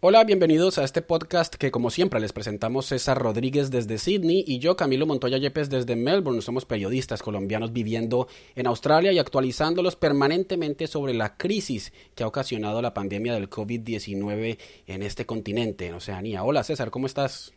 Hola, bienvenidos a este podcast que como siempre les presentamos César Rodríguez desde Sydney y yo Camilo Montoya Yepes desde Melbourne. Somos periodistas colombianos viviendo en Australia y actualizándolos permanentemente sobre la crisis que ha ocasionado la pandemia del COVID-19 en este continente, en Oceanía. Hola César, ¿cómo estás?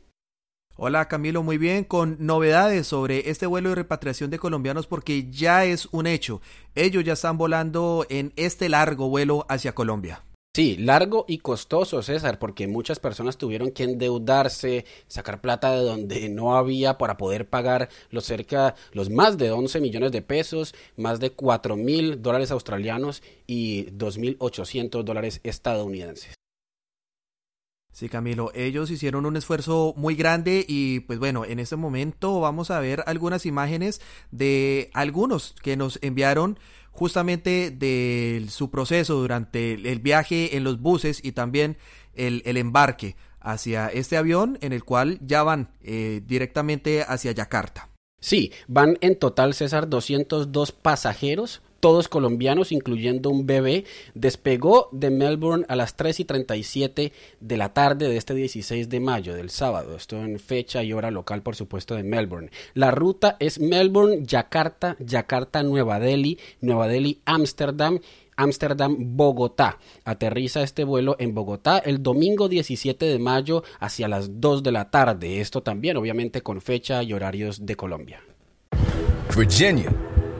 Hola Camilo, muy bien, con novedades sobre este vuelo de repatriación de colombianos porque ya es un hecho. Ellos ya están volando en este largo vuelo hacia Colombia. Sí, largo y costoso, César, porque muchas personas tuvieron que endeudarse, sacar plata de donde no había para poder pagar los cerca, los más de 11 millones de pesos, más de 4 mil dólares australianos y 2.800 dólares estadounidenses. Sí, Camilo, ellos hicieron un esfuerzo muy grande y pues bueno, en este momento vamos a ver algunas imágenes de algunos que nos enviaron justamente de su proceso durante el viaje en los buses y también el, embarque hacia este avión en el cual ya van eh, directamente hacia Yakarta. Sí, van en total, César, 202 pasajeros, todos colombianos, incluyendo un bebé, despegó de Melbourne a las 3 y 37 de la tarde de este 16 de mayo, del sábado. Esto en fecha y hora local, por supuesto, de Melbourne. La ruta es Melbourne, Yakarta, Yakarta, Nueva Delhi, Nueva Delhi, Ámsterdam Ámsterdam, Bogotá. Aterriza este vuelo en Bogotá el domingo 17 de mayo hacia las 2 de la tarde. Esto también, obviamente, con fecha y horarios de Colombia. Virginia.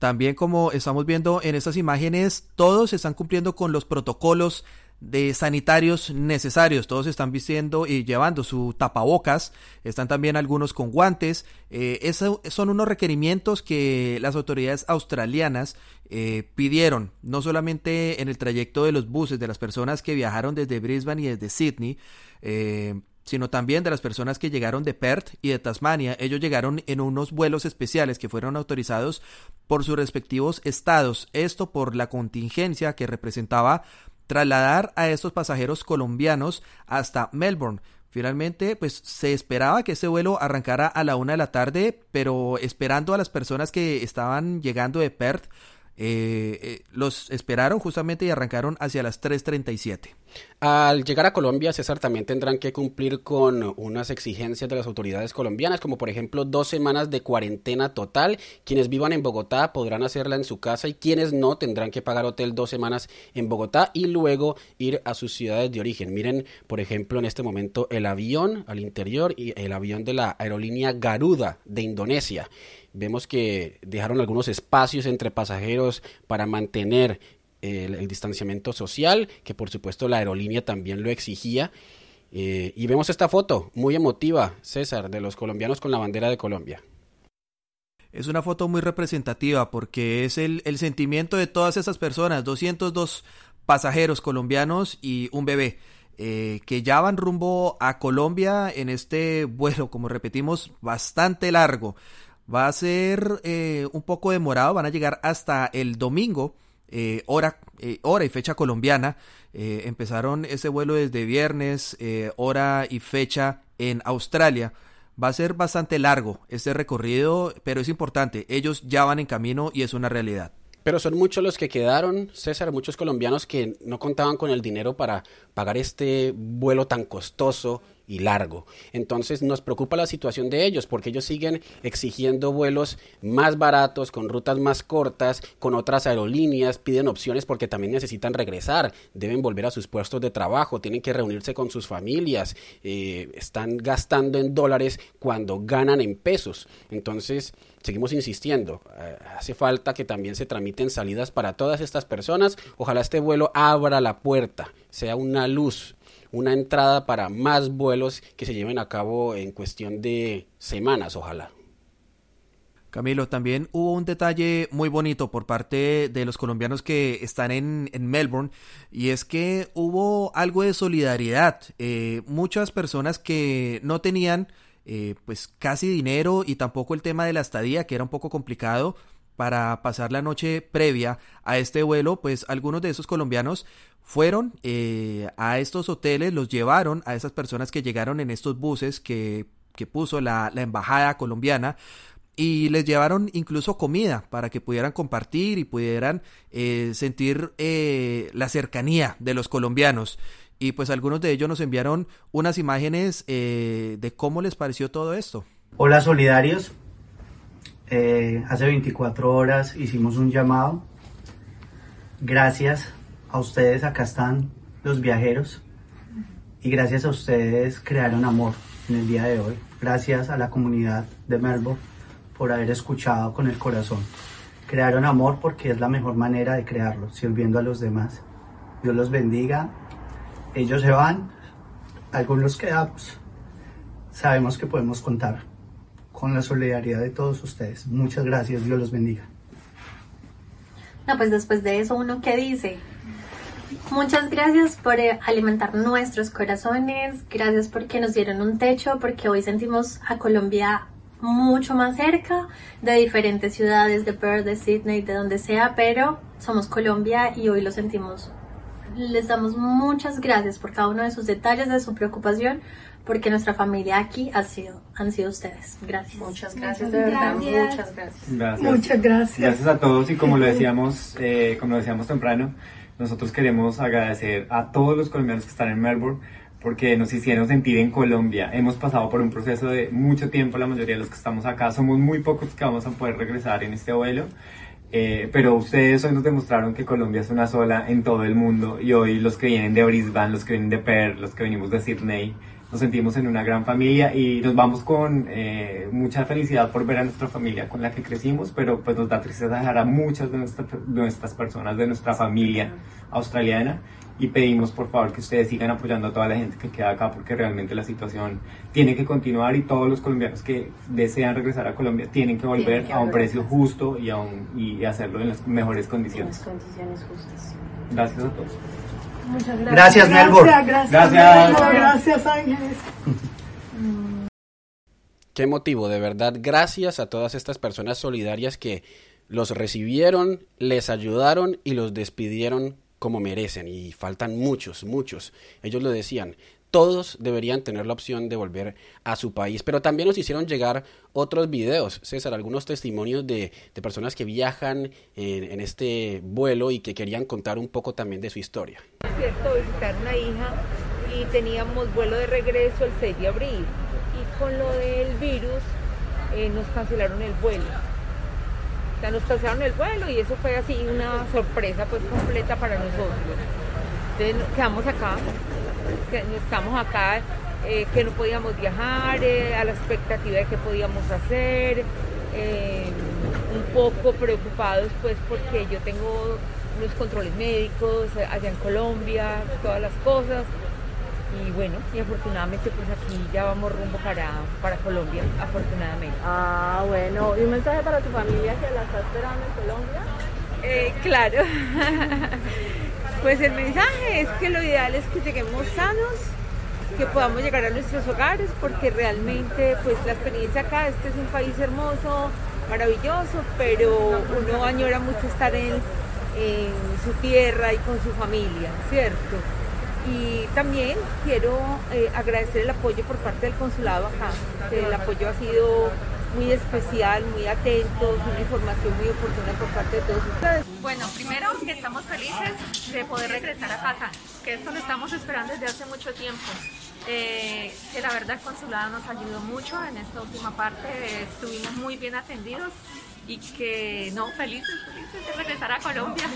También como estamos viendo en estas imágenes, todos están cumpliendo con los protocolos de sanitarios necesarios. Todos están vistiendo y llevando su tapabocas. Están también algunos con guantes. Eh, esos son unos requerimientos que las autoridades australianas eh, pidieron, no solamente en el trayecto de los buses de las personas que viajaron desde Brisbane y desde Sydney, eh, sino también de las personas que llegaron de Perth y de Tasmania. Ellos llegaron en unos vuelos especiales que fueron autorizados por sus respectivos estados. Esto por la contingencia que representaba trasladar a estos pasajeros colombianos hasta Melbourne. Finalmente, pues se esperaba que ese vuelo arrancara a la una de la tarde, pero esperando a las personas que estaban llegando de Perth, eh, eh, los esperaron justamente y arrancaron hacia las 3.37. Al llegar a Colombia, César, también tendrán que cumplir con unas exigencias de las autoridades colombianas, como por ejemplo dos semanas de cuarentena total. Quienes vivan en Bogotá podrán hacerla en su casa y quienes no tendrán que pagar hotel dos semanas en Bogotá y luego ir a sus ciudades de origen. Miren, por ejemplo, en este momento el avión al interior y el avión de la aerolínea Garuda de Indonesia. Vemos que dejaron algunos espacios entre pasajeros para mantener el, distanciamiento social, que por supuesto la aerolínea también lo exigía. Eh, y vemos esta foto muy emotiva, César, de los colombianos con la bandera de Colombia. Es una foto muy representativa porque es el, sentimiento de todas esas personas, 202 pasajeros colombianos y un bebé. Eh, que ya van rumbo a Colombia en este vuelo, como repetimos, bastante largo. Va a ser eh, un poco demorado, van a llegar hasta el domingo eh, hora, eh, hora y fecha colombiana. Eh, empezaron ese vuelo desde viernes, hora y fecha en Australia. Va a ser bastante largo este recorrido, pero es importante. Ellos ya van en camino y es una realidad. Pero son muchos los que quedaron, César, muchos colombianos que no contaban con el dinero para pagar este vuelo tan costoso y largo. Entonces nos preocupa la situación de ellos porque ellos siguen exigiendo vuelos más baratos, con rutas más cortas, con otras aerolíneas, piden opciones porque también necesitan regresar, deben volver a sus puestos de trabajo, tienen que reunirse con sus familias, eh, están gastando en dólares cuando ganan en pesos. Entonces, seguimos insistiendo, eh, hace falta que también se tramiten salidas para todas estas personas. Ojalá este vuelo abra la puerta, sea una luz una entrada para más vuelos que se lleven a cabo en cuestión de semanas, ojalá. Camilo, también hubo un detalle muy bonito por parte de los colombianos que están en, Melbourne y es que hubo algo de solidaridad. Eh, muchas personas que no tenían eh, pues casi dinero y tampoco el tema de la estadía que era un poco complicado para pasar la noche previa a este vuelo, pues algunos de esos colombianos fueron eh, a estos hoteles, los llevaron a esas personas que llegaron en estos buses que, puso la, embajada colombiana y les llevaron incluso comida para que pudieran compartir y pudieran eh, sentir eh, la cercanía de los colombianos. Y pues algunos de ellos nos enviaron unas imágenes de cómo les pareció todo esto. Hola solidarios, hace 24 horas hicimos un llamado. Gracias a ustedes acá están los viajeros y gracias a ustedes crearon amor en el día de hoy. Gracias a la comunidad de Melbourne por haber escuchado con el corazón. Crearon amor porque es la mejor manera de crearlo, sirviendo a los demás. Dios los bendiga. Ellos se van, algunos quedamos. Sabemos que podemos contar con la solidaridad de todos ustedes. Muchas gracias, Dios los bendiga. No, pues después de eso, uno qué dice, Muchas gracias por eh, alimentar nuestros corazones, gracias porque nos dieron un techo, porque hoy sentimos a Colombia mucho más cerca de diferentes ciudades, de Perth, de Sydney, de donde sea, pero somos Colombia y hoy lo sentimos. Les damos muchas gracias por cada uno de sus detalles, de su preocupación, porque nuestra familia aquí ha sido, han sido ustedes. Gracias. Muchas gracias, de verdad. Muchas gracias. Muchas gracias. Gracias a todos y como lo decíamos, eh, como lo decíamos temprano, nosotros queremos agradecer a todos los colombianos que están en Melbourne porque nos hicieron sentir en Colombia. Hemos pasado por un proceso de mucho tiempo, la mayoría de los que estamos acá. Somos muy pocos que vamos a poder regresar en este vuelo. Eh, pero ustedes hoy nos demostraron que Colombia es una sola en todo el mundo y hoy los que vienen de Brisbane, los que vienen de Perth, los que venimos de Sydney, nos sentimos en una gran familia y nos vamos con eh, mucha felicidad por ver a nuestra familia con la que crecimos, pero pues nos da tristeza dejar a muchas de, nuestras personas de nuestra familia australiana y pedimos por favor que ustedes sigan apoyando a toda la gente que queda acá porque realmente la situación tiene que continuar y todos los colombianos que desean regresar a Colombia tienen que volver a un precio justo y, a un, y hacerlo en las mejores condiciones. En las condiciones justas. Gracias a todos. Muchas gracias. Gracias, Melbourne. Gracias, gracias. Gracias, Ángeles. Qué motivo, de verdad. Gracias a todas estas personas solidarias que los recibieron, les ayudaron y los despidieron como merecen. Y faltan muchos, muchos. Ellos lo decían, todos deberían tener la opción de volver a su país. Pero también nos hicieron llegar otros videos, César, algunos testimonios de, personas que viajan en, este vuelo y que querían contar un poco también de su historia. Es cierto, visitar una hija y teníamos vuelo de regreso el 6 de abril y con lo del virus eh, nos cancelaron el vuelo. O sea, nos cancelaron el vuelo y eso fue así una sorpresa pues completa para nosotros. Entonces quedamos acá estamos acá, eh, que no podíamos viajar, eh, a la expectativa de qué podíamos hacer, eh, un poco preocupados pues porque yo tengo unos controles médicos allá en Colombia, todas las cosas. Y bueno, y afortunadamente pues aquí ya vamos rumbo para, para Colombia, afortunadamente. Ah, bueno, ¿y un mensaje para tu familia que la está esperando en Colombia? claro. Pues el mensaje es que lo ideal es que lleguemos sanos, que podamos llegar a nuestros hogares, porque realmente pues la experiencia acá, este es un país hermoso, maravilloso, pero uno añora mucho estar en, su tierra y con su familia, ¿cierto? Y también quiero eh, agradecer el apoyo por parte del consulado acá, el apoyo ha sido muy especial, muy atentos, una información muy oportuna por parte de todos ustedes. Bueno, primero que estamos felices de poder regresar a casa, que esto lo estamos esperando desde hace mucho tiempo. Eh, que la verdad el consulado nos ayudó mucho en esta última parte, estuvimos muy bien atendidos y que no, felices, felices de regresar a Colombia.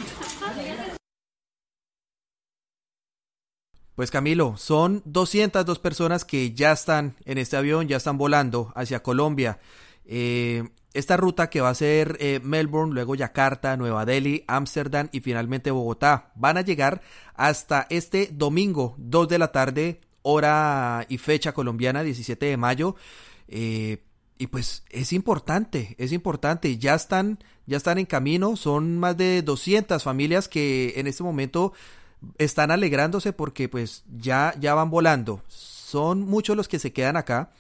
Pues Camilo, son 202 personas que ya están en este avión, ya están volando hacia Colombia. Eh, esta ruta que va a ser eh, Melbourne, luego Yakarta, Nueva Delhi, Ámsterdam y finalmente Bogotá, van a llegar hasta este domingo, 2 de la tarde, hora y fecha colombiana, 17 de mayo. Eh, y pues es importante, es importante, ya están, ya están en camino, son más de 200 familias que en este momento están alegrándose porque pues ya, ya van volando. Son muchos los que se quedan acá.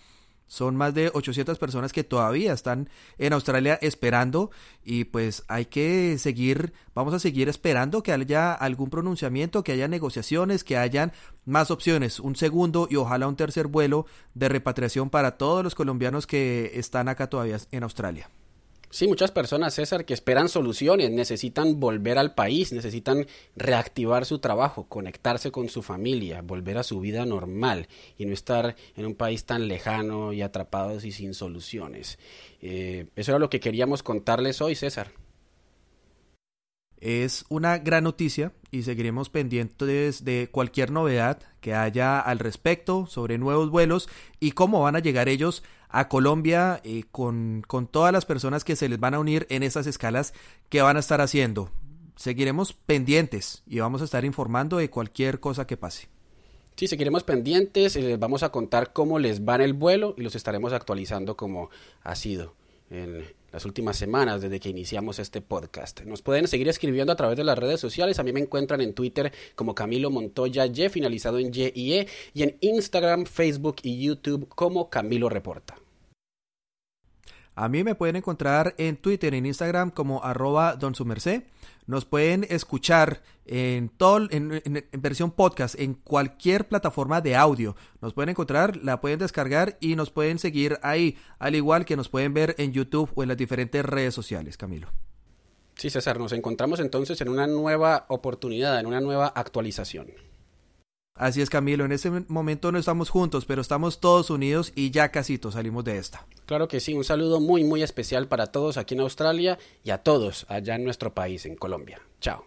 Son más de 800 personas que todavía están en Australia esperando y pues hay que seguir, vamos a seguir esperando que haya algún pronunciamiento, que haya negociaciones, que hayan más opciones, un segundo y ojalá un tercer vuelo de repatriación para todos los colombianos que están acá todavía en Australia. Sí, muchas personas, César, que esperan soluciones, necesitan volver al país, necesitan reactivar su trabajo, conectarse con su familia, volver a su vida normal y no estar en un país tan lejano y atrapados y sin soluciones. Eh, eso era lo que queríamos contarles hoy, César. Es una gran noticia y seguiremos pendientes de cualquier novedad que haya al respecto sobre nuevos vuelos y cómo van a llegar ellos a Colombia eh, con, con todas las personas que se les van a unir en esas escalas que van a estar haciendo. Seguiremos pendientes y vamos a estar informando de cualquier cosa que pase. Sí, seguiremos pendientes, y les vamos a contar cómo les va en el vuelo y los estaremos actualizando como ha sido en las últimas semanas desde que iniciamos este podcast. Nos pueden seguir escribiendo a través de las redes sociales. A mí me encuentran en Twitter como Camilo Montoya Y, finalizado en y E, y en Instagram, Facebook y YouTube como Camilo Reporta. A mí me pueden encontrar en Twitter, en Instagram como arroba don Nos pueden escuchar en, todo, en, versión podcast, en cualquier plataforma de audio. Nos pueden encontrar, la pueden descargar y nos pueden seguir ahí, al igual que nos pueden ver en YouTube o en las diferentes redes sociales, Camilo. Sí, César, nos encontramos entonces en una nueva oportunidad, en una nueva actualización. Así es, Camilo, en este momento no estamos juntos, pero estamos todos unidos y ya casi salimos de esta. Claro que sí, un saludo muy, muy especial para todos aquí en Australia y a todos allá en nuestro país, en Colombia. Chao.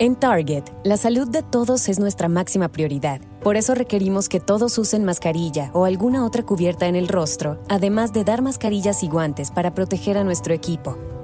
En Target, la salud de todos es nuestra máxima prioridad. Por eso requerimos que todos usen mascarilla o alguna otra cubierta en el rostro, además de dar mascarillas y guantes para proteger a nuestro equipo.